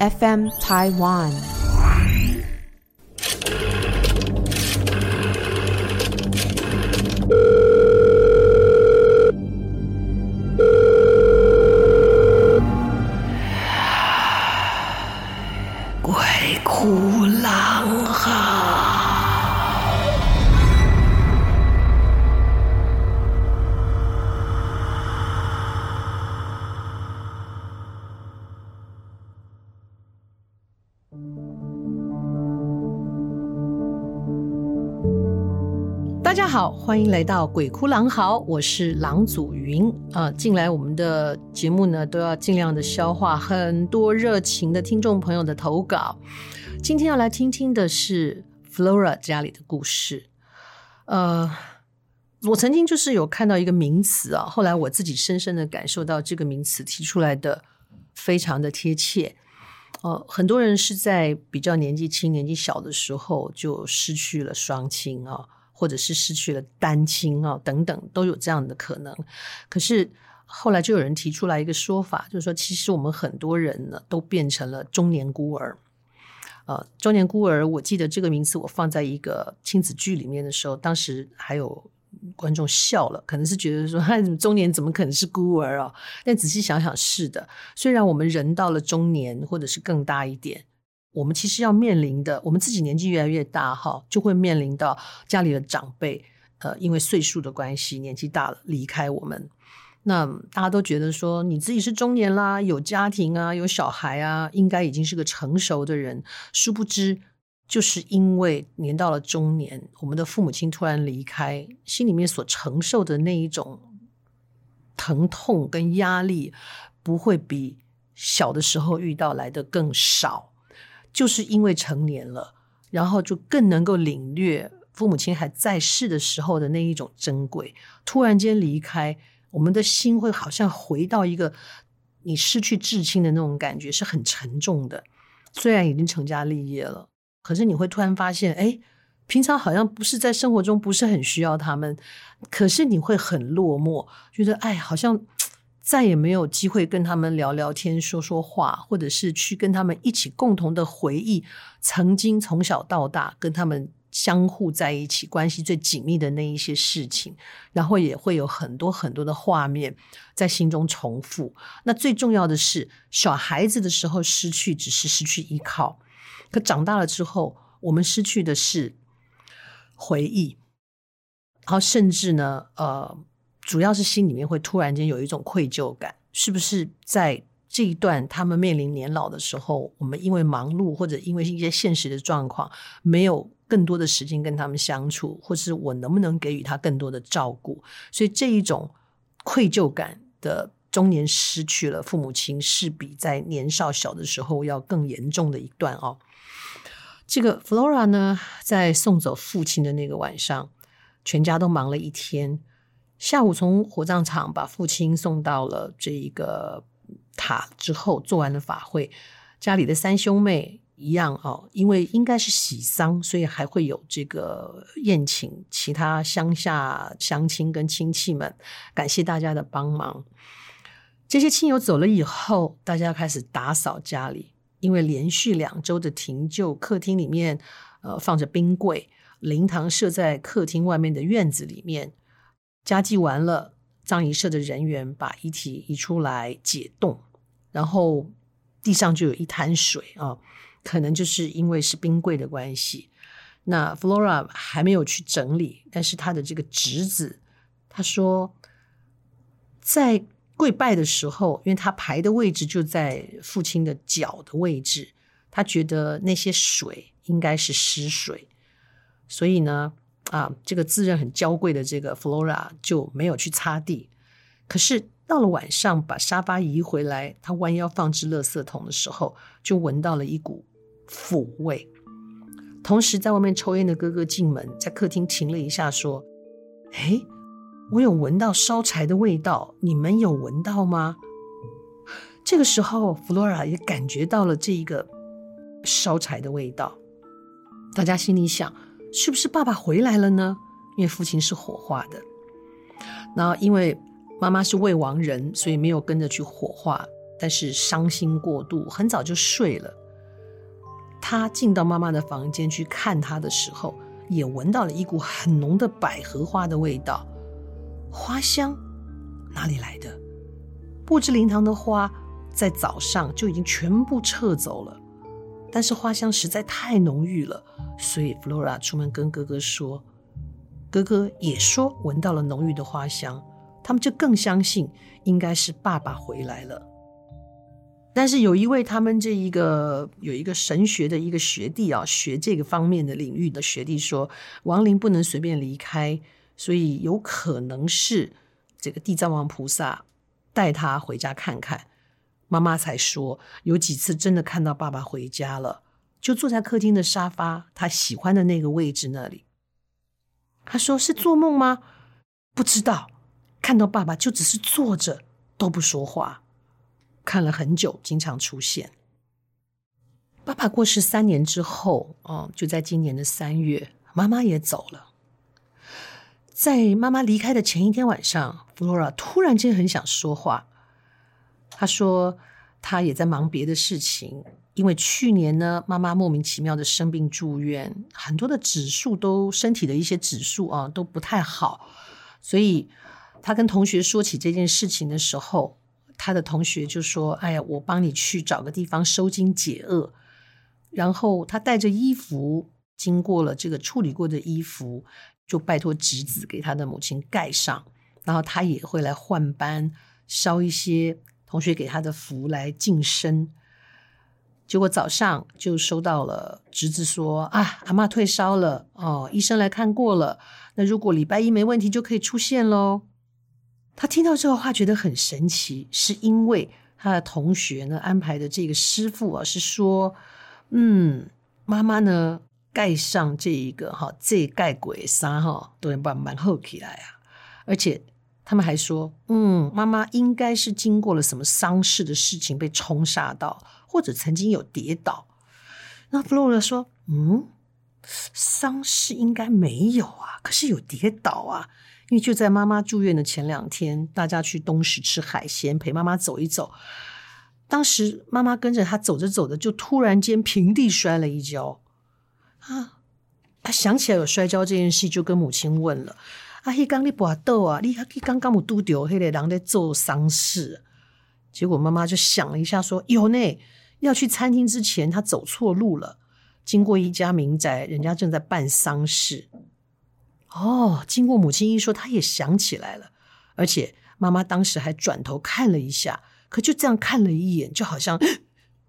FM Taiwan。好，欢迎来到《鬼哭狼嚎》，我是郎祖筠啊。进来我们的节目呢，都要尽量的消化很多热情的听众朋友的投稿。今天要来听听的是 Flora 家里的故事。呃，我曾经就是有看到一个名词啊，后来我自己深深的感受到这个名词提出来的非常的贴切。呃，很多人是在比较年纪轻、年纪小的时候就失去了双亲啊。或者是失去了单亲啊，等等都有这样的可能。可是后来就有人提出来一个说法，就是说，其实我们很多人呢都变成了中年孤儿。呃，中年孤儿，我记得这个名词，我放在一个亲子剧里面的时候，当时还有观众笑了，可能是觉得说，中年怎么可能是孤儿啊？但仔细想想，是的。虽然我们人到了中年，或者是更大一点。我们其实要面临的，我们自己年纪越来越大哈，就会面临到家里的长辈，呃，因为岁数的关系，年纪大了离开我们。那大家都觉得说，你自己是中年啦，有家庭啊，有小孩啊，应该已经是个成熟的人。殊不知，就是因为年到了中年，我们的父母亲突然离开，心里面所承受的那一种疼痛跟压力，不会比小的时候遇到来的更少。就是因为成年了，然后就更能够领略父母亲还在世的时候的那一种珍贵。突然间离开，我们的心会好像回到一个你失去至亲的那种感觉，是很沉重的。虽然已经成家立业了，可是你会突然发现，哎，平常好像不是在生活中不是很需要他们，可是你会很落寞，觉得哎，好像。再也没有机会跟他们聊聊天、说说话，或者是去跟他们一起共同的回忆曾经从小到大跟他们相互在一起、关系最紧密的那一些事情，然后也会有很多很多的画面在心中重复。那最重要的是，小孩子的时候失去只是失去依靠，可长大了之后，我们失去的是回忆，然后甚至呢，呃。主要是心里面会突然间有一种愧疚感，是不是在这一段他们面临年老的时候，我们因为忙碌或者因为一些现实的状况，没有更多的时间跟他们相处，或是我能不能给予他更多的照顾？所以这一种愧疚感的中年失去了父母亲，是比在年少小的时候要更严重的一段哦。这个 Flora 呢，在送走父亲的那个晚上，全家都忙了一天。下午从火葬场把父亲送到了这一个塔之后，做完了法会，家里的三兄妹一样哦，因为应该是喜丧，所以还会有这个宴请其他乡下乡亲跟亲戚们，感谢大家的帮忙。这些亲友走了以后，大家开始打扫家里，因为连续两周的停柩，客厅里面呃放着冰柜，灵堂设在客厅外面的院子里面。家祭完了，葬仪社的人员把遗体移出来解冻，然后地上就有一滩水啊，可能就是因为是冰柜的关系。那 Flora 还没有去整理，但是他的这个侄子他说，在跪拜的时候，因为他排的位置就在父亲的脚的位置，他觉得那些水应该是湿水，所以呢。啊，这个自认很娇贵的这个 Flora 就没有去擦地。可是到了晚上，把沙发移回来，他弯腰放置垃圾桶的时候，就闻到了一股腐味。同时，在外面抽烟的哥哥进门，在客厅停了一下，说：“哎，我有闻到烧柴的味道，你们有闻到吗？”这个时候，Flora 也感觉到了这一个烧柴的味道。大家心里想。是不是爸爸回来了呢？因为父亲是火化的，然后因为妈妈是未亡人，所以没有跟着去火化。但是伤心过度，很早就睡了。他进到妈妈的房间去看她的时候，也闻到了一股很浓的百合花的味道，花香哪里来的？布置灵堂的花在早上就已经全部撤走了，但是花香实在太浓郁了，所以 Flora 出门跟哥哥说，哥哥也说闻到了浓郁的花香，他们就更相信应该是爸爸回来了。但是有一位他们这一个有一个神学的一个学弟啊，学这个方面的领域的学弟说，亡灵不能随便离开，所以有可能是这个地藏王菩萨带他回家看看。妈妈才说有几次真的看到爸爸回家了，就坐在客厅的沙发，他喜欢的那个位置那里。他说是做梦吗？不知道，看到爸爸就只是坐着都不说话。看了很久，经常出现。爸爸过世三年之后，哦，就在今年的三月，妈妈也走了。在妈妈离开的前一天晚上，Flora 突然间很想说话。他说，他也在忙别的事情，因为去年呢，妈妈莫名其妙的生病住院，很多的指数都身体的一些指数啊都不太好，所以他跟同学说起这件事情的时候。他的同学就说：“哎呀，我帮你去找个地方收惊解厄。”然后他带着衣服，经过了这个处理过的衣服，就拜托侄子给他的母亲盖上。然后他也会来换班，烧一些同学给他的符来净身。结果早上就收到了侄子说：“啊，阿嬷退烧了哦，医生来看过了。那如果礼拜一没问题，就可以出现喽。”他听到这个话觉得很神奇，是因为他的同学呢安排的这个师傅啊是说，嗯，妈妈呢盖上这一个哈这盖鬼纱哈都能把蛮厚起来啊，而且他们还说，嗯，妈妈应该是经过了什么丧事的事情被冲煞到，或者曾经有跌倒。那 Flora 说，嗯，丧事应该没有啊，可是有跌倒啊。因为就在妈妈住院的前两天，大家去东石吃海鲜，陪妈妈走一走。当时妈妈跟着他走着走着，就突然间平地摔了一跤。啊，他想起来有摔跤这件事，就跟母亲问了：“啊，迄刚你跋倒啊？你还刚刚有拄到迄个人在做丧事？”结果妈妈就想了一下，说：“有呢，要去餐厅之前，他走错路了，经过一家民宅，人家正在办丧事。”哦，经过母亲一说，他也想起来了，而且妈妈当时还转头看了一下，可就这样看了一眼，就好像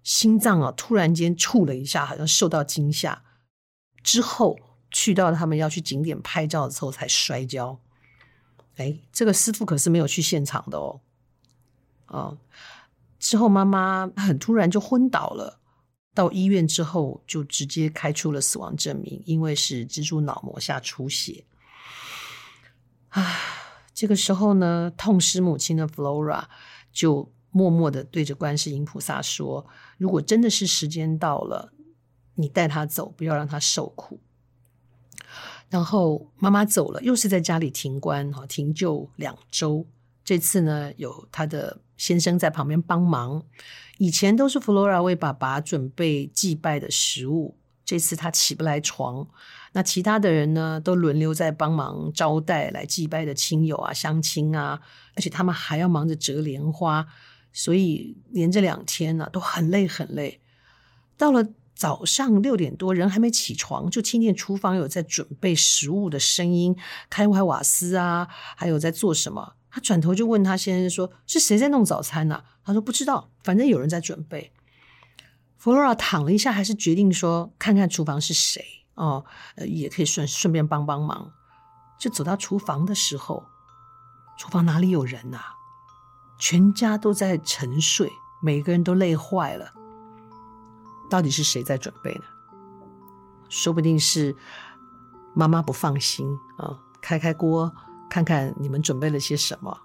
心脏啊突然间触了一下，好像受到惊吓。之后去到他们要去景点拍照的时候才摔跤。哎，这个师傅可是没有去现场的哦。哦，之后妈妈很突然就昏倒了，到医院之后就直接开出了死亡证明，因为是蜘蛛脑膜下出血。啊，这个时候呢，痛失母亲的 Flora 就默默的对着观世音菩萨说：“如果真的是时间到了，你带他走，不要让他受苦。”然后妈妈走了，又是在家里停棺哈，停柩两周。这次呢，有他的先生在旁边帮忙。以前都是 Flora 为爸爸准备祭拜的食物，这次他起不来床。那其他的人呢，都轮流在帮忙招待来祭拜的亲友啊、乡亲啊，而且他们还要忙着折莲花，所以连着两天呢、啊、都很累很累。到了早上六点多，人还没起床，就听见厨房有在准备食物的声音，开怀瓦斯啊，还有在做什么。他转头就问他先生说：“是谁在弄早餐呢、啊？”他说：“不知道，反正有人在准备。”弗罗拉躺了一下，还是决定说：“看看厨房是谁。”哦，也可以顺顺便帮帮忙。就走到厨房的时候，厨房哪里有人呐、啊？全家都在沉睡，每个人都累坏了。到底是谁在准备呢？说不定是妈妈不放心啊、开开锅，看看你们准备了些什么。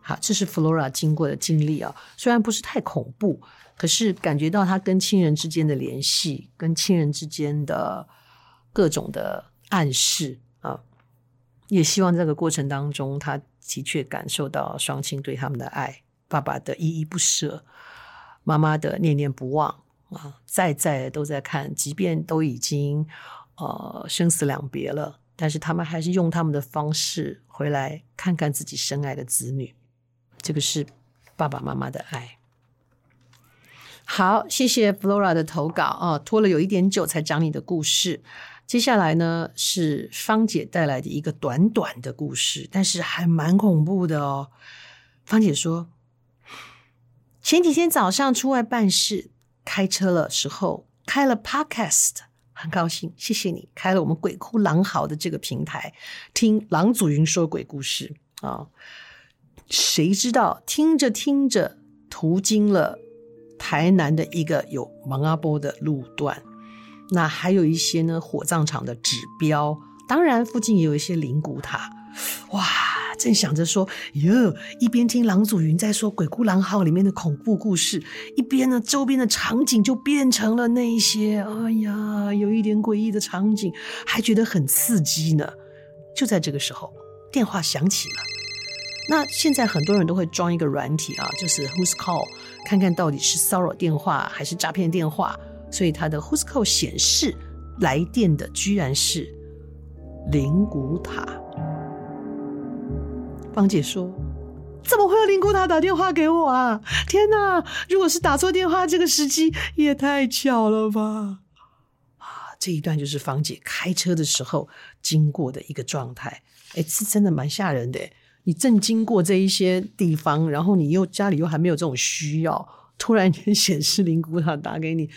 好，这是 Flora 经过的经历啊，虽然不是太恐怖。可是感觉到他跟亲人之间的联系，跟亲人之间的各种的暗示啊，也希望这个过程当中，他的确感受到双亲对他们的爱，爸爸的依依不舍，妈妈的念念不忘啊，在在都在看，即便都已经呃生死两别了，但是他们还是用他们的方式回来看看自己深爱的子女。这个是爸爸妈妈的爱。好，谢谢 Flora 的投稿啊，拖了有一点久才讲你的故事。接下来呢，是芳姐带来的一个短短的故事，但是还蛮恐怖的哦。芳姐说，前几天早上出外办事，开车的时候开了 Podcast，很高兴，谢谢你开了我们鬼哭狼嚎的这个平台，听郎祖云说鬼故事啊。哦，谁知道听着听着，途经了。台南的一个有芒阿波的路段，那还有一些呢火葬场的指标，当然附近也有一些灵骨塔。哇，正想着说哟，一边听郎祖云在说《鬼哭狼嚎》里面的恐怖故事，一边呢周边的场景就变成了那些，哎呀，有一点诡异的场景，还觉得很刺激呢。就在这个时候，电话响起了。那现在很多人都会装一个软体啊，就是 Who's Call。看看到底是骚扰电话还是诈骗电话，所以他的 Who's Call 显示来电的居然是灵骨塔。芳姐说：“怎么会有灵骨塔打电话给我啊？天哪！如果是打错电话，这个时机也太巧了吧！”啊，这一段就是芳姐开车的时候经过的一个状态。哎，是真的蛮吓人的。你正经过这一些地方，然后你又家里又还没有这种需要，突然间显示灵骨塔打给你，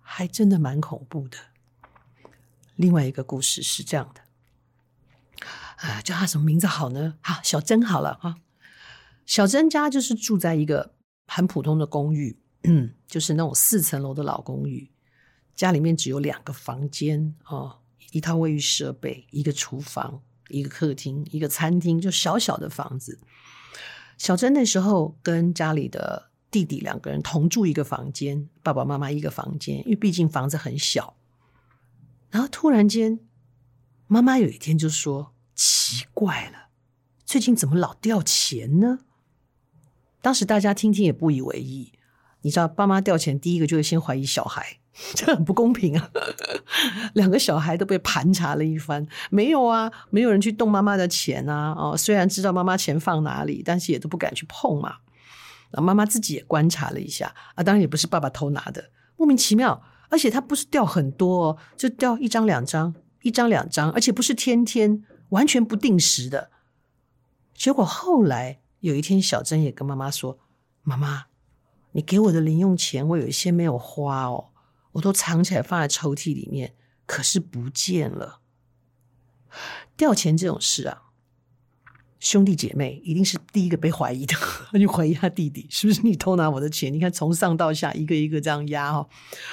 还真的蛮恐怖的。另外一个故事是这样的，啊，叫他什么名字好呢？好，小珍好了啊。小珍家就是住在一个很普通的公寓，嗯，就是那种四层楼的老公寓，家里面只有两个房间哦，一套卫浴设备，一个厨房。一个客厅，一个餐厅，就小小的房子。小珍那时候跟家里的弟弟两个人同住一个房间，爸爸妈妈一个房间，因为毕竟房子很小。然后突然间，妈妈有一天就说：“奇怪了，最近怎么老掉钱呢？”当时大家听听也不以为意。你知道，爸妈掉钱，第一个就会先怀疑小孩。这很不公平啊！两个小孩都被盘查了一番，没有啊，没有人去动妈妈的钱啊！哦，虽然知道妈妈钱放哪里，但是也都不敢去碰嘛。然后妈妈自己也观察了一下啊，当然也不是爸爸偷拿的，莫名其妙，而且他不是掉很多哦，就掉一张两张，一张两张，而且不是天天，完全不定时的。结果后来有一天，小珍也跟妈妈说：“妈妈，你给我的零用钱，我有一些没有花哦。”我都藏起来放在抽屉里面，可是不见了。掉钱这种事啊，兄弟姐妹一定是第一个被怀疑的。他就怀疑他弟弟是不是你偷拿我的钱？你看从上到下一个一个这样压哦。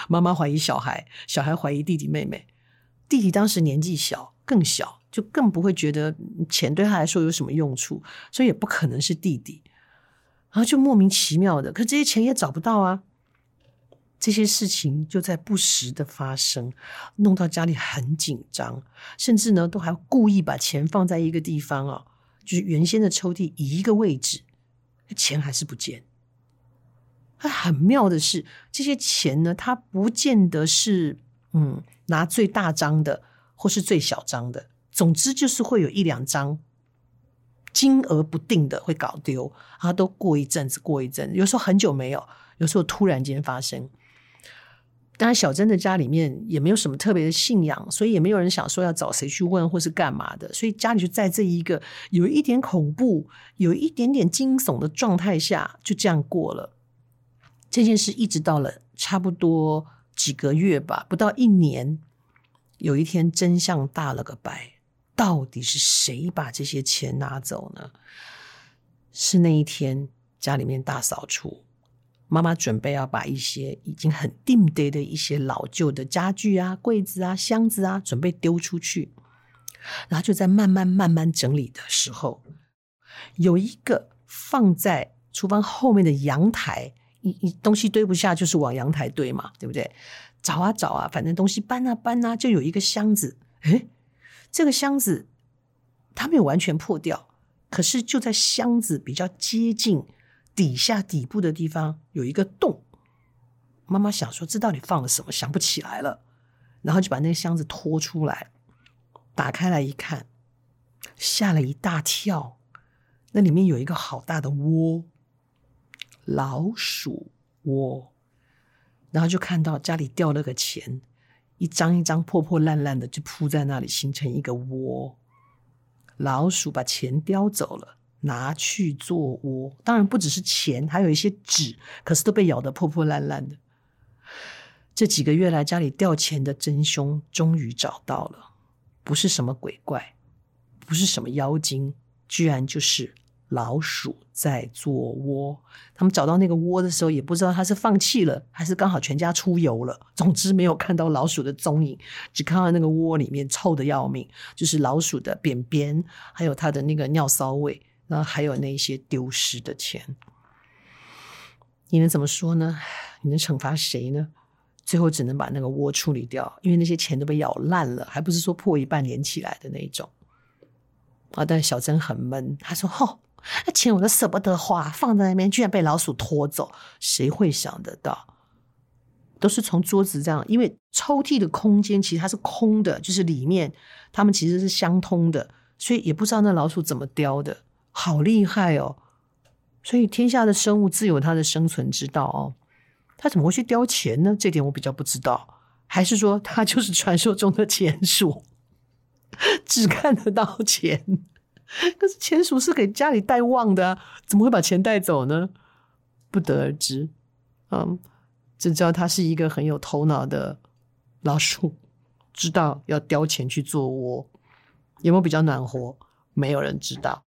妈妈怀疑小孩，小孩怀疑弟弟妹妹。弟弟当时年纪小，更小，就更不会觉得钱对他来说有什么用处，所以也不可能是弟弟。然后就莫名其妙的，可这些钱也找不到啊。这些事情就在不时的发生，弄到家里很紧张，甚至呢都还故意把钱放在一个地方哦，就是原先的抽屉一个位置，钱还是不见。很妙的是，这些钱呢，它不见得是嗯拿最大张的或是最小张的，总之就是会有一两张金额不定的会搞丢，啊，都过一阵子过一阵，有时候很久没有，有时候突然间发生。当然，小珍的家里面也没有什么特别的信仰，所以也没有人想说要找谁去问或是干嘛的，所以家里就在这一个有一点恐怖、有一点点惊悚的状态下，就这样过了。这件事一直到了差不多几个月吧，不到一年，有一天真相大了个白，到底是谁把这些钱拿走呢？是那一天家里面大扫除。妈妈准备要把一些已经很定堆的一些老旧的家具啊、柜子啊、箱子啊，准备丢出去。然后就在慢慢慢慢整理的时候，有一个放在厨房后面的阳台，一一东西堆不下，就是往阳台堆嘛，对不对？找啊找啊，反正东西搬啊搬啊，就有一个箱子。诶，这个箱子它没有完全破掉，可是就在箱子比较接近。底下底部的地方有一个洞。妈妈想说，这到底放了什么？想不起来了，然后就把那个箱子拖出来，打开来一看，吓了一大跳。那里面有一个好大的窝，老鼠窝。然后就看到家里掉了个钱，一张一张破破烂烂的，就铺在那里，形成一个窝。老鼠把钱叼走了。拿去做窝，当然不只是钱，还有一些纸，可是都被咬得破破烂烂的。这几个月来家里掉钱的真凶终于找到了，不是什么鬼怪，不是什么妖精，居然就是老鼠在做窝。他们找到那个窝的时候，也不知道他是放弃了，还是刚好全家出游了。总之没有看到老鼠的踪影，只看到那个窝里面臭得要命，就是老鼠的便便，还有它的那个尿骚味。然后还有那些丢失的钱，你能怎么说呢？你能惩罚谁呢？最后只能把那个窝处理掉，因为那些钱都被咬烂了，还不是说破一半连起来的那种。啊！但小珍很闷，她说：“吼、那钱我都舍不得花，放在那边居然被老鼠拖走，谁会想得到？都是从桌子这样，因为抽屉的空间其实它是空的，就是里面它们其实是相通的，所以也不知道那老鼠怎么叼的。”好厉害哦！所以天下的生物自有它的生存之道哦。它怎么会去叼钱呢？这点我比较不知道。还是说它就是传说中的钱鼠，只看得到钱？可是钱鼠是给家里带旺的，怎么会把钱带走呢？不得而知。嗯，只知道它是一个很有头脑的老鼠，知道要叼钱去做窝。有没有比较暖和？没有人知道。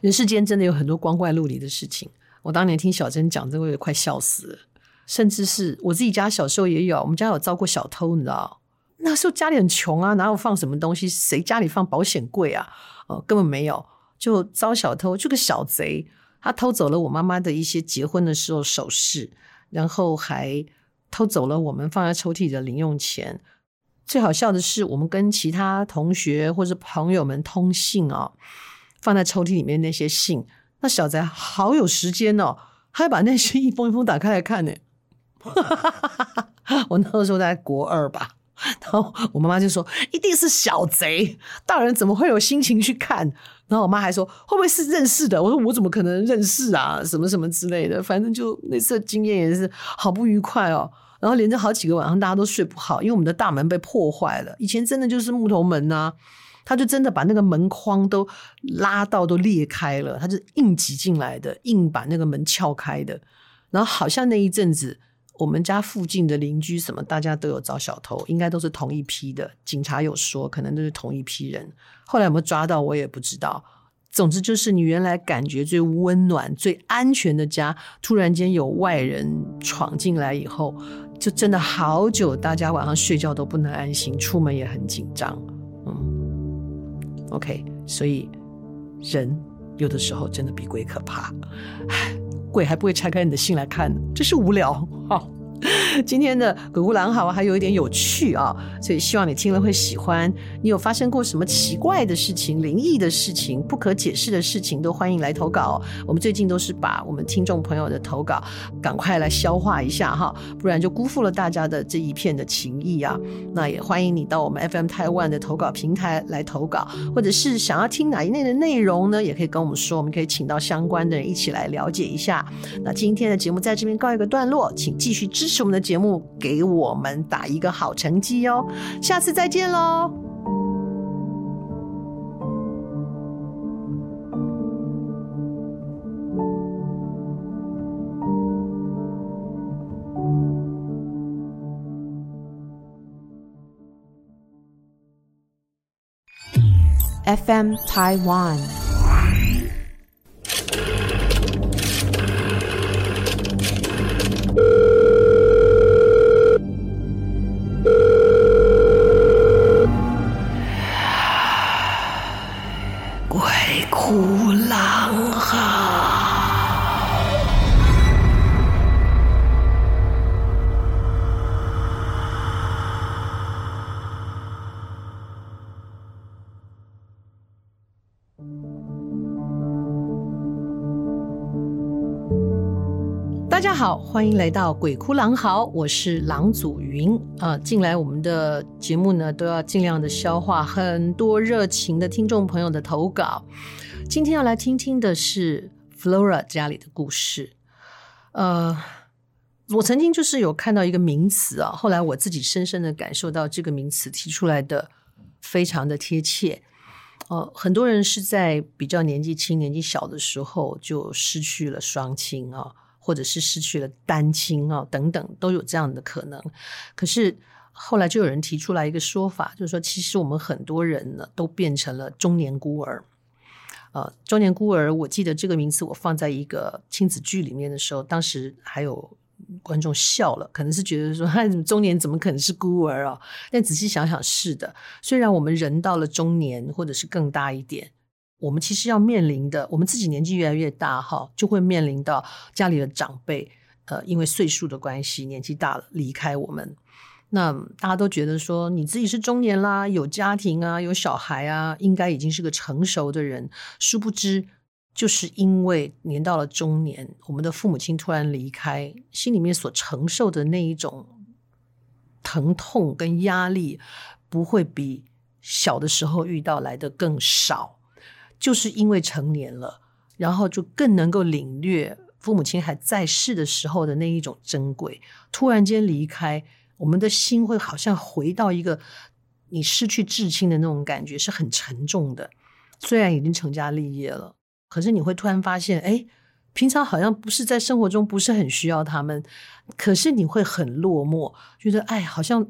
人世间真的有很多光怪陆离的事情。我当年听小珍讲，这个也快笑死了。甚至是我自己家小时候也有，我们家有遭过小偷，你知道？那时候家里很穷啊，哪有放什么东西？谁家里放保险柜啊？哦，根本没有，就遭小偷，就个小贼，他偷走了我妈妈的一些结婚的时候首饰，然后还偷走了我们放在抽屉里的零用钱。最好笑的是，我们跟其他同学或者朋友们通信啊。放在抽屉里面那些信，那小贼好有时间哦，还把那些一封一封打开来看呢。我那个时候在国二吧，然后我妈妈就说：“一定是小贼，大人怎么会有心情去看？”然后我妈还说：“会不会是认识的？”我说：“我怎么可能认识啊？什么什么之类的，反正就那次经验也是好不愉快哦。”然后连着好几个晚上大家都睡不好，因为我们的大门被破坏了。以前真的就是木头门呐、啊。他就真的把那个门框都拉到都裂开了，他就硬挤进来的，硬把那个门撬开的。然后好像那一阵子，我们家附近的邻居什么，大家都有遭小偷，应该都是同一批的。警察有说，可能都是同一批人。后来有没有抓到，我也不知道。总之就是，你原来感觉最温暖、最安全的家，突然间有外人闯进来以后，就真的好久，大家晚上睡觉都不能安心，出门也很紧张。嗯 OK，所以人有的时候真的比鬼可怕，唉，鬼还不会拆开你的信来看，真是无聊。哈。今天的鬼哭狼嚎还有一点有趣啊，所以希望你听了会喜欢。你有发生过什么奇怪的事情、灵异的事情、不可解释的事情，都欢迎来投稿。我们最近都是把我们听众朋友的投稿赶快来消化一下哈，不然就辜负了大家的这一片的情谊啊。那也欢迎你到我们 FM 台湾的投稿平台来投稿，或者是想要听哪一类的内容呢？也可以跟我们说，我们可以请到相关的人一起来了解一下。那今天的节目在这边告一个段落，请继续支支持我们的节目，给我们打一个好成绩哦！下次再见喽。FM Taiwan。好，欢迎来到鬼哭狼嚎，我是郎祖筠啊。近来我们的节目呢，都要尽量的消化很多热情的听众朋友的投稿。今天要来听听的是 Flora 家里的故事。呃，我曾经就是有看到一个名词啊，后来我自己深深的感受到这个名词提出来的非常的贴切。呃，很多人是在比较年纪轻、年纪小的时候就失去了双亲啊。或者是失去了单亲啊，等等都有这样的可能。可是后来就有人提出来一个说法，就是说，其实我们很多人呢都变成了中年孤儿。呃，中年孤儿，我记得这个名词我放在一个亲子剧里面的时候，当时还有观众笑了，可能是觉得说，哎，中年怎么可能是孤儿啊？但仔细想想，是的。虽然我们人到了中年，或者是更大一点。我们其实要面临的，我们自己年纪越来越大哈，就会面临到家里的长辈，呃，因为岁数的关系，年纪大了离开我们。那大家都觉得说，你自己是中年啦，有家庭啊，有小孩啊，应该已经是个成熟的人。殊不知，就是因为年到了中年，我们的父母亲突然离开，心里面所承受的那一种疼痛跟压力，不会比小的时候遇到来的更少。就是因为成年了，然后就更能够领略父母亲还在世的时候的那一种珍贵。突然间离开，我们的心会好像回到一个你失去至亲的那种感觉，是很沉重的。虽然已经成家立业了，可是你会突然发现，哎，平常好像不是在生活中不是很需要他们，可是你会很落寞，觉得哎，好像。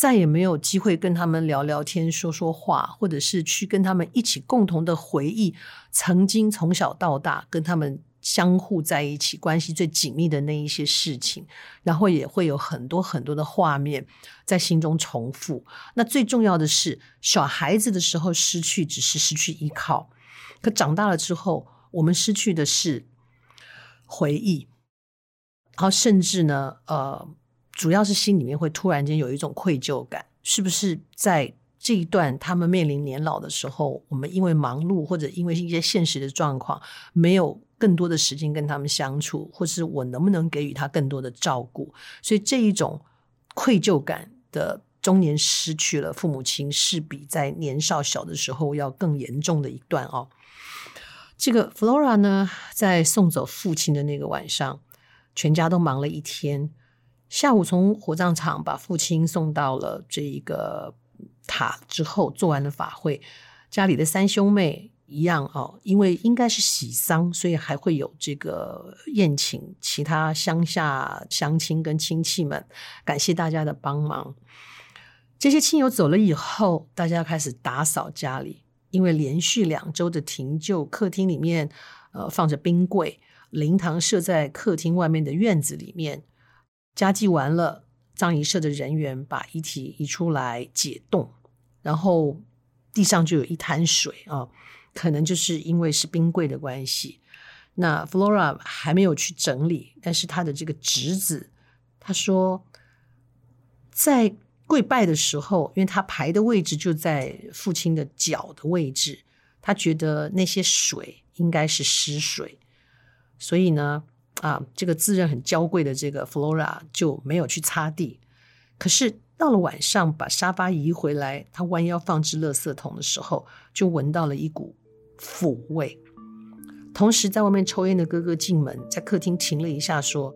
再也没有机会跟他们聊聊天、说说话，或者是去跟他们一起共同的回忆曾经从小到大跟他们相互在一起、关系最紧密的那一些事情，然后也会有很多很多的画面在心中重复。那最重要的是，小孩子的时候失去只是失去依靠，可长大了之后，我们失去的是回忆，然后甚至呢，呃。主要是心里面会突然间有一种愧疚感，是不是在这一段他们面临年老的时候，我们因为忙碌或者因为一些现实的状况，没有更多的时间跟他们相处，或是我能不能给予他更多的照顾？所以这一种愧疚感的中年失去了父母亲，是比在年少小的时候要更严重的一段哦。这个 Flora 呢，在送走父亲的那个晚上，全家都忙了一天。下午从火葬场把父亲送到了这一个塔之后，做完了法会，家里的三兄妹一样哦，因为应该是喜丧，所以还会有这个宴请其他乡下乡亲跟亲戚们，感谢大家的帮忙。这些亲友走了以后，大家开始打扫家里，因为连续两周的停柩，客厅里面呃放着冰柜，灵堂设在客厅外面的院子里面。家祭完了，葬仪社的人员把遗体移出来解冻，然后地上就有一滩水啊，可能就是因为是冰柜的关系。那 Flora 还没有去整理，但是他的这个侄子他说，在跪拜的时候，因为他排的位置就在父亲的脚的位置，他觉得那些水应该是湿水，所以呢。啊，这个自认很娇贵的这个 Flora 就没有去擦地。可是到了晚上，把沙发移回来，他弯腰放置垃圾桶的时候，就闻到了一股腐味。同时，在外面抽烟的哥哥进门，在客厅停了一下，说：“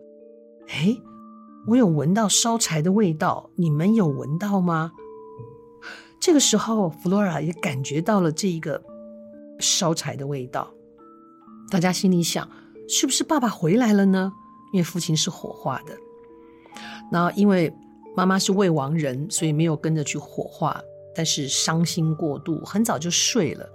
哎，我有闻到烧柴的味道，你们有闻到吗？”这个时候，Flora 也感觉到了这一个烧柴的味道。大家心里想。是不是爸爸回来了呢？因为父亲是火化的，那因为妈妈是未亡人，所以没有跟着去火化，但是伤心过度，很早就睡了。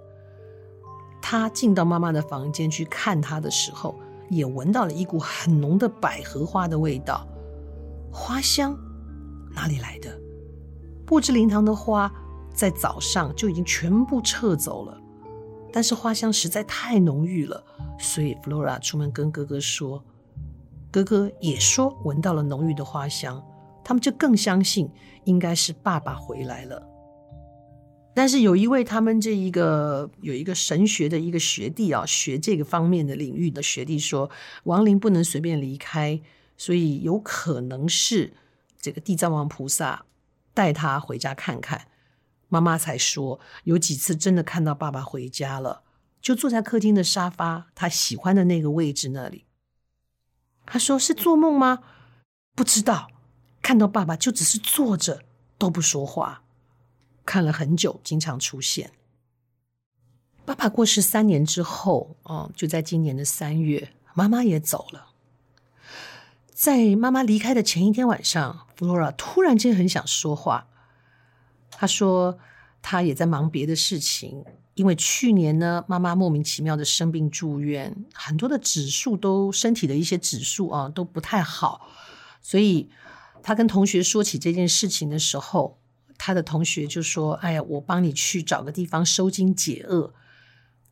他进到妈妈的房间去看她的时候，也闻到了一股很浓的百合花的味道，花香哪里来的？布置灵堂的花在早上就已经全部撤走了。但是花香实在太浓郁了，所以 Flora 出门跟哥哥说，哥哥也说闻到了浓郁的花香，他们就更相信应该是爸爸回来了。但是有一位他们这一个有一个神学的一个学弟啊，学这个方面的领域的学弟说，亡灵不能随便离开，所以有可能是这个地藏王菩萨带他回家看看。妈妈才说，有几次真的看到爸爸回家了，就坐在客厅的沙发，他喜欢的那个位置那里。他说是做梦吗？不知道，看到爸爸就只是坐着都不说话。看了很久，经常出现。爸爸过世三年之后，哦，就在今年的三月，妈妈也走了。在妈妈离开的前一天晚上，Flora 突然间很想说话。她说，她也在忙别的事情，因为去年呢，妈妈莫名其妙的生病住院，很多的指数都身体的一些指数啊都不太好，所以她跟同学说起这件事情的时候。他的同学就说：“哎呀，我帮你去找个地方收惊解厄。”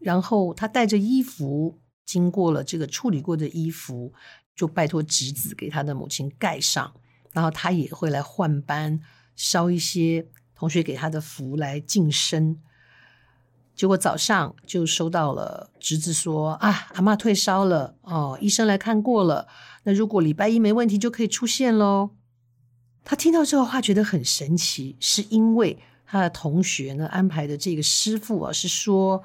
然后他带着衣服，经过了这个处理过的衣服，就拜托侄子给他的母亲盖上。然后他也会来换班，烧一些同学给他的符来净身。结果早上就收到了侄子说：“啊，阿嬷退烧了哦，医生来看过了。那如果礼拜一没问题，就可以出现喽。”他听到这个话觉得很神奇，是因为他的同学呢安排的这个师傅啊是说，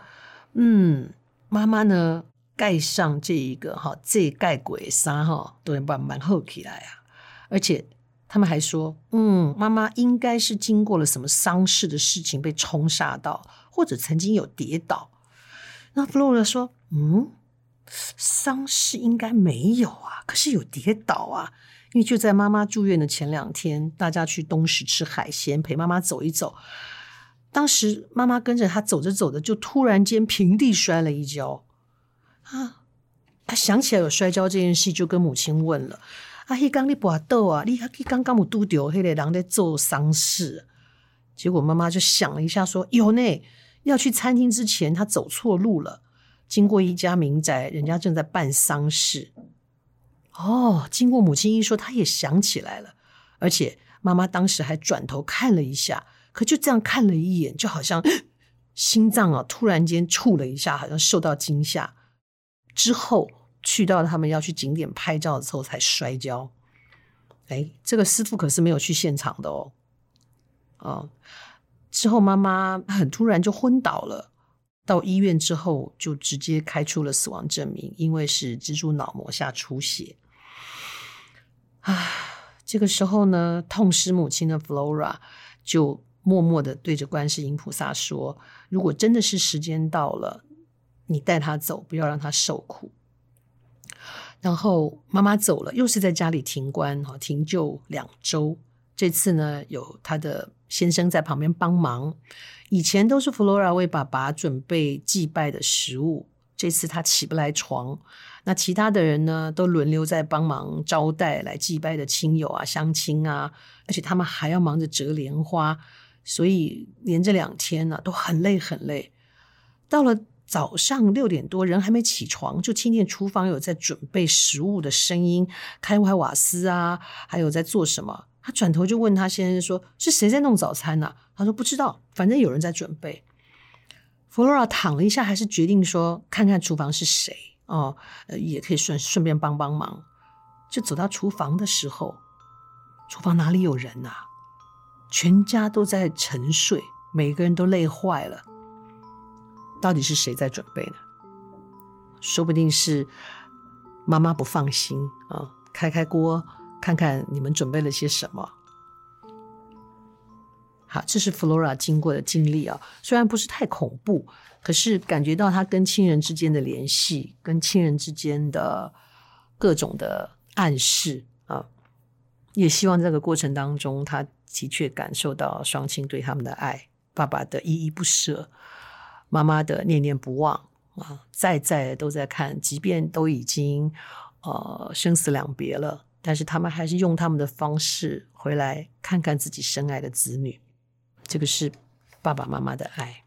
嗯，妈妈呢盖上这一个哈这盖鬼纱哈都能把蛮厚起来啊，而且他们还说，嗯，妈妈应该是经过了什么丧事的事情被冲煞到，或者曾经有跌倒。那弗洛拉说，嗯，丧事应该没有啊，可是有跌倒啊。因为就在妈妈住院的前两天，大家去东石吃海鲜，陪妈妈走一走。当时妈妈跟着她走着走着，就突然间平地摔了一跤。啊，她想起来有摔跤这件事，就跟母亲问了：“啊，嘿，刚你搏斗啊，你刚刚有拄到那个人在做丧事？”结果妈妈就想了一下，说：“有呢，要去餐厅之前，他走错路了，经过一家民宅，人家正在办丧事。”哦，经过母亲一说，他也想起来了，而且妈妈当时还转头看了一下，可就这样看了一眼，就好像心脏啊突然间触了一下，好像受到惊吓。之后去到他们要去景点拍照的时候才摔跤。哎，这个师傅可是没有去现场的哦。哦，之后妈妈很突然就昏倒了，到医院之后就直接开出了死亡证明，因为是蜘蛛脑膜下出血。啊，这个时候呢，痛失母亲的 Flora 就默默地对着观世音菩萨说：“如果真的是时间到了，你带他走，不要让他受苦。”然后妈妈走了，又是在家里停观哈，停柩两周。这次呢，有他的先生在旁边帮忙。以前都是 Flora 为爸爸准备祭拜的食物，这次他起不来床。那其他的人呢，都轮流在帮忙招待来祭拜的亲友啊、乡亲啊，而且他们还要忙着折莲花，所以连着两天呢、都很累很累。到了早上六点多，人还没起床，就听见厨房有在准备食物的声音，开怀瓦斯啊，还有在做什么。他转头就问他先生说：“是谁在弄早餐呢、啊？”他说：“不知道，反正有人在准备。” Flora 躺了一下，还是决定说看看厨房是谁。哦，呃，也可以顺顺便帮帮忙。就走到厨房的时候，厨房哪里有人呐、啊？全家都在沉睡，每个人都累坏了。到底是谁在准备呢？说不定是妈妈不放心啊、哦，开开锅看看你们准备了些什么。好，这是 Flora 经过的经历啊，虽然不是太恐怖。可是感觉到他跟亲人之间的联系，跟亲人之间的各种的暗示啊，也希望这个过程当中，他的确感受到双亲对他们的爱，爸爸的依依不舍，妈妈的念念不忘啊，在在都在看，即便都已经呃生死两别了，但是他们还是用他们的方式回来看看自己深爱的子女，这个是爸爸妈妈的爱。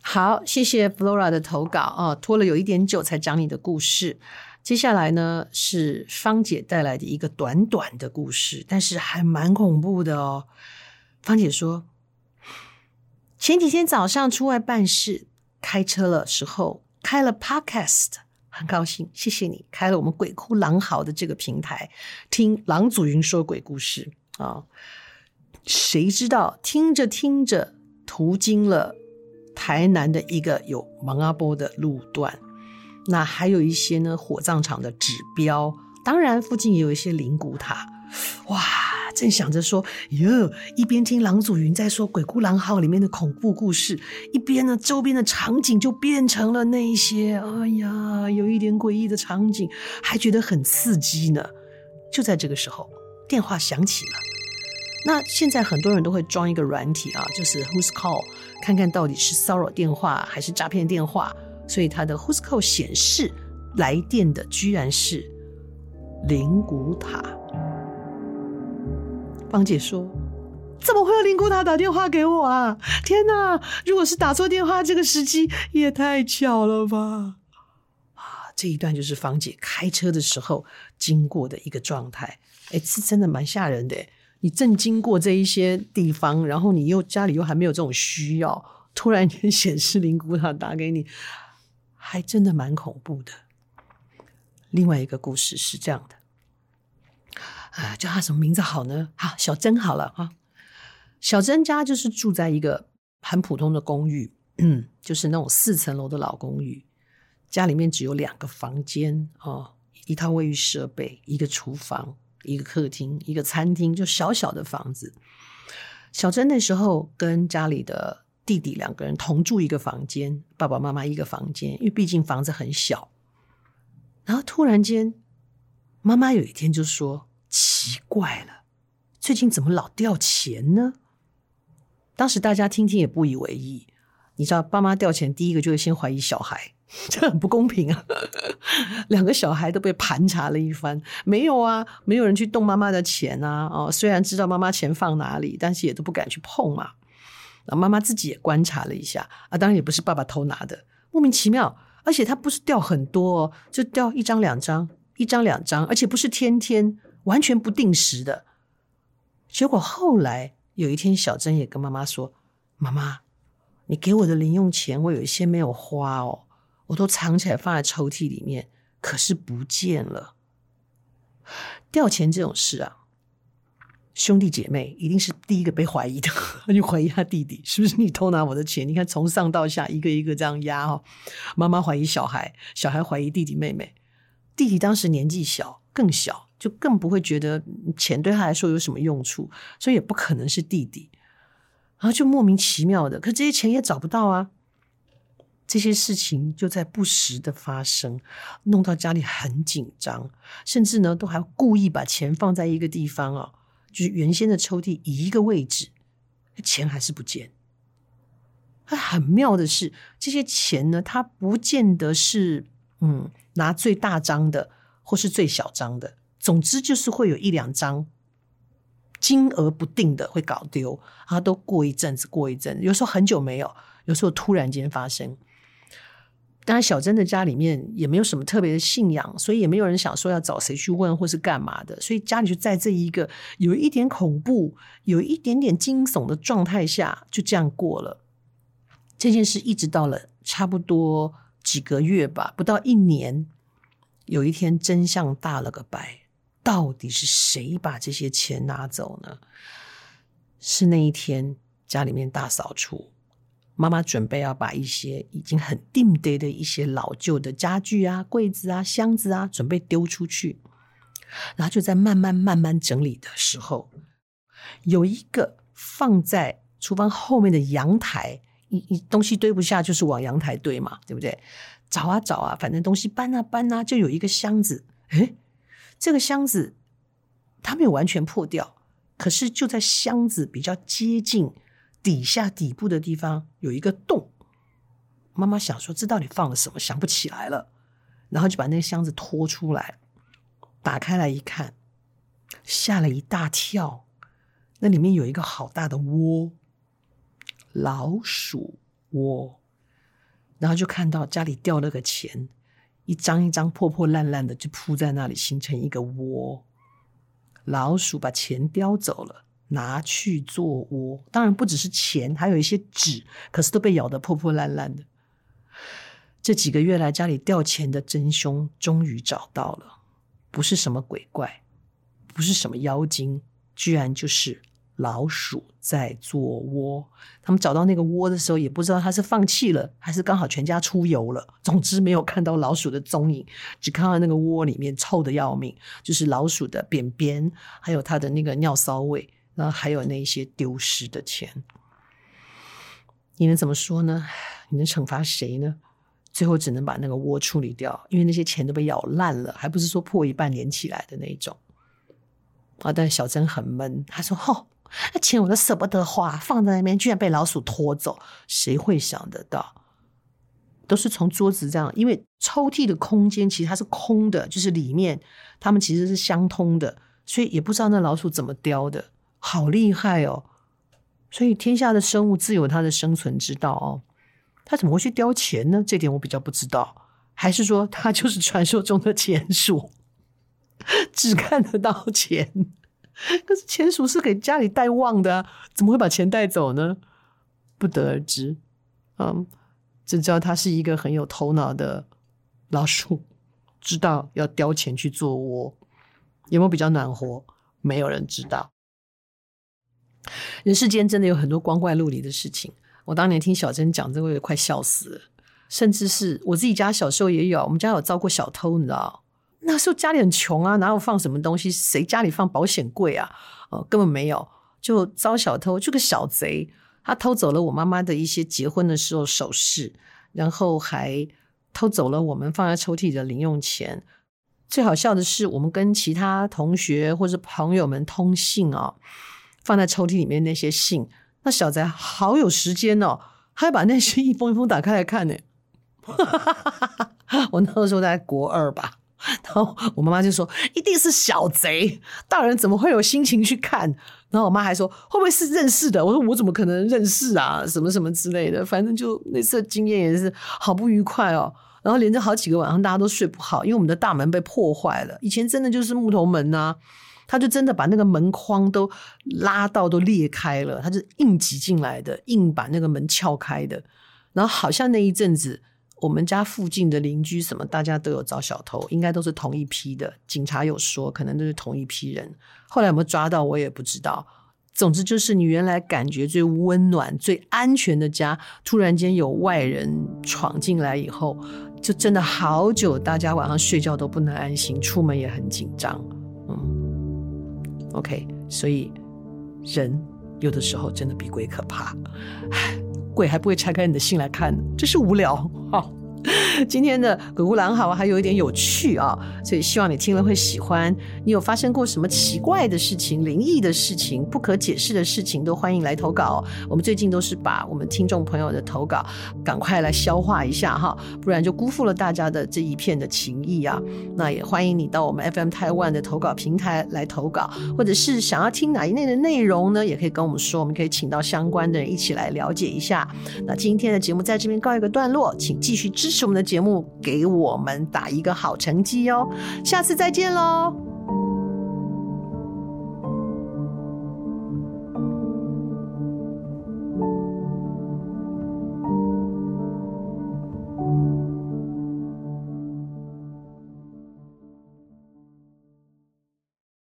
好，谢谢 Flora 的投稿哦，拖了有一点久才讲你的故事。接下来呢，是芳姐带来的一个短短的故事，但是还蛮恐怖的哦。芳姐说，前几天早上出外办事，开车的时候开了 Podcast，很高兴，谢谢你开了我们鬼哭狼嚎的这个平台，听郎祖云说鬼故事啊。谁知道听着听着，途经了台南的一个有芒阿波的路段，那还有一些呢火葬场的指标，当然附近也有一些灵骨塔，哇！正想着说哟，一边听郎祖筠在说《鬼哭狼嚎》里面的恐怖故事，一边呢，周边的场景就变成了那一些，哎呀，有一点诡异的场景，还觉得很刺激呢。就在这个时候，电话响起了。那现在很多人都会装一个软体啊，就是 Who's Call，看看到底是骚扰电话还是诈骗电话。所以他的 Who's Call 显示来电的居然是灵骨塔。芳姐说：“怎么会有灵骨塔打电话给我啊？天哪！如果是打错电话，这个时机也太巧了吧！”啊，这一段就是芳姐开车的时候经过的一个状态。哎，是真的蛮吓人的。你正经过这一些地方，然后你又家里又还没有这种需要，突然间显示灵骨塔打给你，还真的蛮恐怖的。另外一个故事是这样的。啊，叫他什么名字好呢？好，小珍好了哈。小珍家就是住在一个很普通的公寓，嗯，就是那种四层楼的老公寓。家里面只有两个房间哦，一套卫浴设备，一个厨房，一个客厅，一个餐厅，就小小的房子。小珍那时候跟家里的弟弟两个人同住一个房间，爸爸妈妈一个房间，因为毕竟房子很小。然后突然间，妈妈有一天就说。奇怪了，最近怎么老掉钱呢？当时大家听听也不以为意。你知道，爸妈掉钱，第一个就会先怀疑小孩，这很不公平啊！两个小孩都被盘查了一番，没有啊，没有人去动妈妈的钱啊。哦，虽然知道妈妈钱放哪里，但是也都不敢去碰嘛。那妈妈自己也观察了一下啊，当然也不是爸爸偷拿的，莫名其妙。而且他不是掉很多哦，就掉一张两张，一张两张，而且不是天天。完全不定时的，结果后来有一天，小珍也跟妈妈说：“妈妈，你给我的零用钱，我有一些没有花哦，我都藏起来放在抽屉里面，可是不见了。掉钱这种事啊，兄弟姐妹一定是第一个被怀疑的，就怀疑他弟弟是不是你偷拿我的钱？你看从上到下一个一个这样压哦，妈妈怀疑小孩，小孩怀疑弟弟妹妹，弟弟当时年纪小，更小。”就更不会觉得钱对他来说有什么用处，所以也不可能是弟弟，然后就莫名其妙的，可这些钱也找不到啊。这些事情就在不时的发生，弄到家里很紧张，甚至呢都还故意把钱放在一个地方啊，就是原先的抽屉一个位置，钱还是不见。很妙的是，这些钱呢，它不见得是嗯拿最大张的，或是最小张的。总之就是会有一两张金额不定的会搞丢，然后都过一阵子，过一阵子，有时候很久没有，有时候突然间发生。当然，小珍的家里面也没有什么特别的信仰，所以也没有人想说要找谁去问或是干嘛的，所以家里就在这一个有一点恐怖、有一点点惊悚的状态下，就这样过了。这件事一直到了差不多几个月吧，不到一年，有一天真相大了个白。到底是谁把这些钱拿走呢？是那一天家里面大扫除，妈妈准备要把一些已经很定得的一些老旧的家具啊、柜子啊、箱子啊，准备丢出去。然后就在慢慢慢慢整理的时候，有一个放在厨房后面的阳台，一一东西堆不下，就是往阳台堆嘛，对不对？找啊找啊，反正东西搬啊搬啊，就有一个箱子，诶这个箱子它没有完全破掉，可是就在箱子比较接近底下底部的地方有一个洞。妈妈想说，这到底放了什么？想不起来了，然后就把那个箱子拖出来，打开来一看，吓了一大跳。那里面有一个好大的窝，老鼠窝。然后就看到家里掉了个钱。一张一张破破烂烂的就铺在那里，形成一个窝。老鼠把钱叼走了，拿去做窝。当然不只是钱，还有一些纸，可是都被咬得破破烂烂的。这几个月来家里掉钱的真凶终于找到了，不是什么鬼怪，不是什么妖精，居然就是老鼠在做窝。他们找到那个窝的时候，也不知道他是放弃了，还是刚好全家出游了。总之没有看到老鼠的踪影，只看到那个窝里面臭得要命，就是老鼠的便便，还有它的那个尿骚味，然后还有那些丢失的钱。你能怎么说呢？你能惩罚谁呢？最后只能把那个窝处理掉，因为那些钱都被咬烂了，还不是说破一半连起来的那种。啊！但小珍很闷，她说：“哦，那钱我都舍不得花，放在那边居然被老鼠拖走，谁会想得到？都是从桌子这样，因为抽屉的空间其实它是空的，就是里面它们其实是相通的，所以也不知道那老鼠怎么叼的，好厉害哦！所以天下的生物自有它的生存之道哦。”它怎么会去叼钱呢？这点我比较不知道，还是说它就是传说中的钱鼠，只看得到钱？可是钱鼠是给家里带旺的啊，怎么会把钱带走呢？不得而知。嗯，只知道它是一个很有头脑的老鼠，知道要叼钱去做窝，有没有比较暖和？没有人知道。人世间真的有很多光怪陆离的事情。我当年听小珍讲这个，快笑死了。甚至是我自己家小时候也有，我们家有遭过小偷，你知道？那时候家里很穷啊，哪有放什么东西？谁家里放保险柜啊？哦，根本没有，就遭小偷，就个小贼，他偷走了我妈妈的一些结婚的时候首饰，然后还偷走了我们放在抽屉的零用钱。最好笑的是，我们跟其他同学或者朋友们通信啊，放在抽屉里面那些信。那小贼好有时间哦，还把那些一封一封打开来看呢。我那个时候在国二吧，然后我妈妈就说：“一定是小贼，大人怎么会有心情去看？”然后我妈还说：“会不会是认识的？”我说：“我怎么可能认识啊？什么什么之类的，反正就那次经验也是好不愉快哦。”然后连着好几个晚上大家都睡不好，因为我们的大门被破坏了。以前真的就是木头门呐、啊。他就真的把那个门框都拉到都裂开了，他就硬挤进来的，硬把那个门撬开的。然后好像那一阵子，我们家附近的邻居什么，大家都有遭小偷，应该都是同一批的。警察有说，可能都是同一批人。后来有没有抓到，我也不知道。总之就是，你原来感觉最温暖、最安全的家，突然间有外人闯进来以后，就真的好久，大家晚上睡觉都不能安心，出门也很紧张。嗯。OK，所以人有的时候真的比鬼可怕，唉，鬼还不会拆开你的信来看，真是无聊。哈。今天的鬼哭狼嚎还有一点有趣啊，所以希望你听了会喜欢。你有发生过什么奇怪的事情、灵异的事情、不可解释的事情，都欢迎来投稿。我们最近都是把我们听众朋友的投稿赶快来消化一下哈，不然就辜负了大家的这一片的情谊啊。那也欢迎你到我们 FM Taiwan 的投稿平台来投稿，或者是想要听哪一类的内容呢，也可以跟我们说，我们可以请到相关的人一起来了解一下。那今天的节目在这边告一个段落，请继续支是我们的节目，给我们打一个好成绩哦！下次再见喽。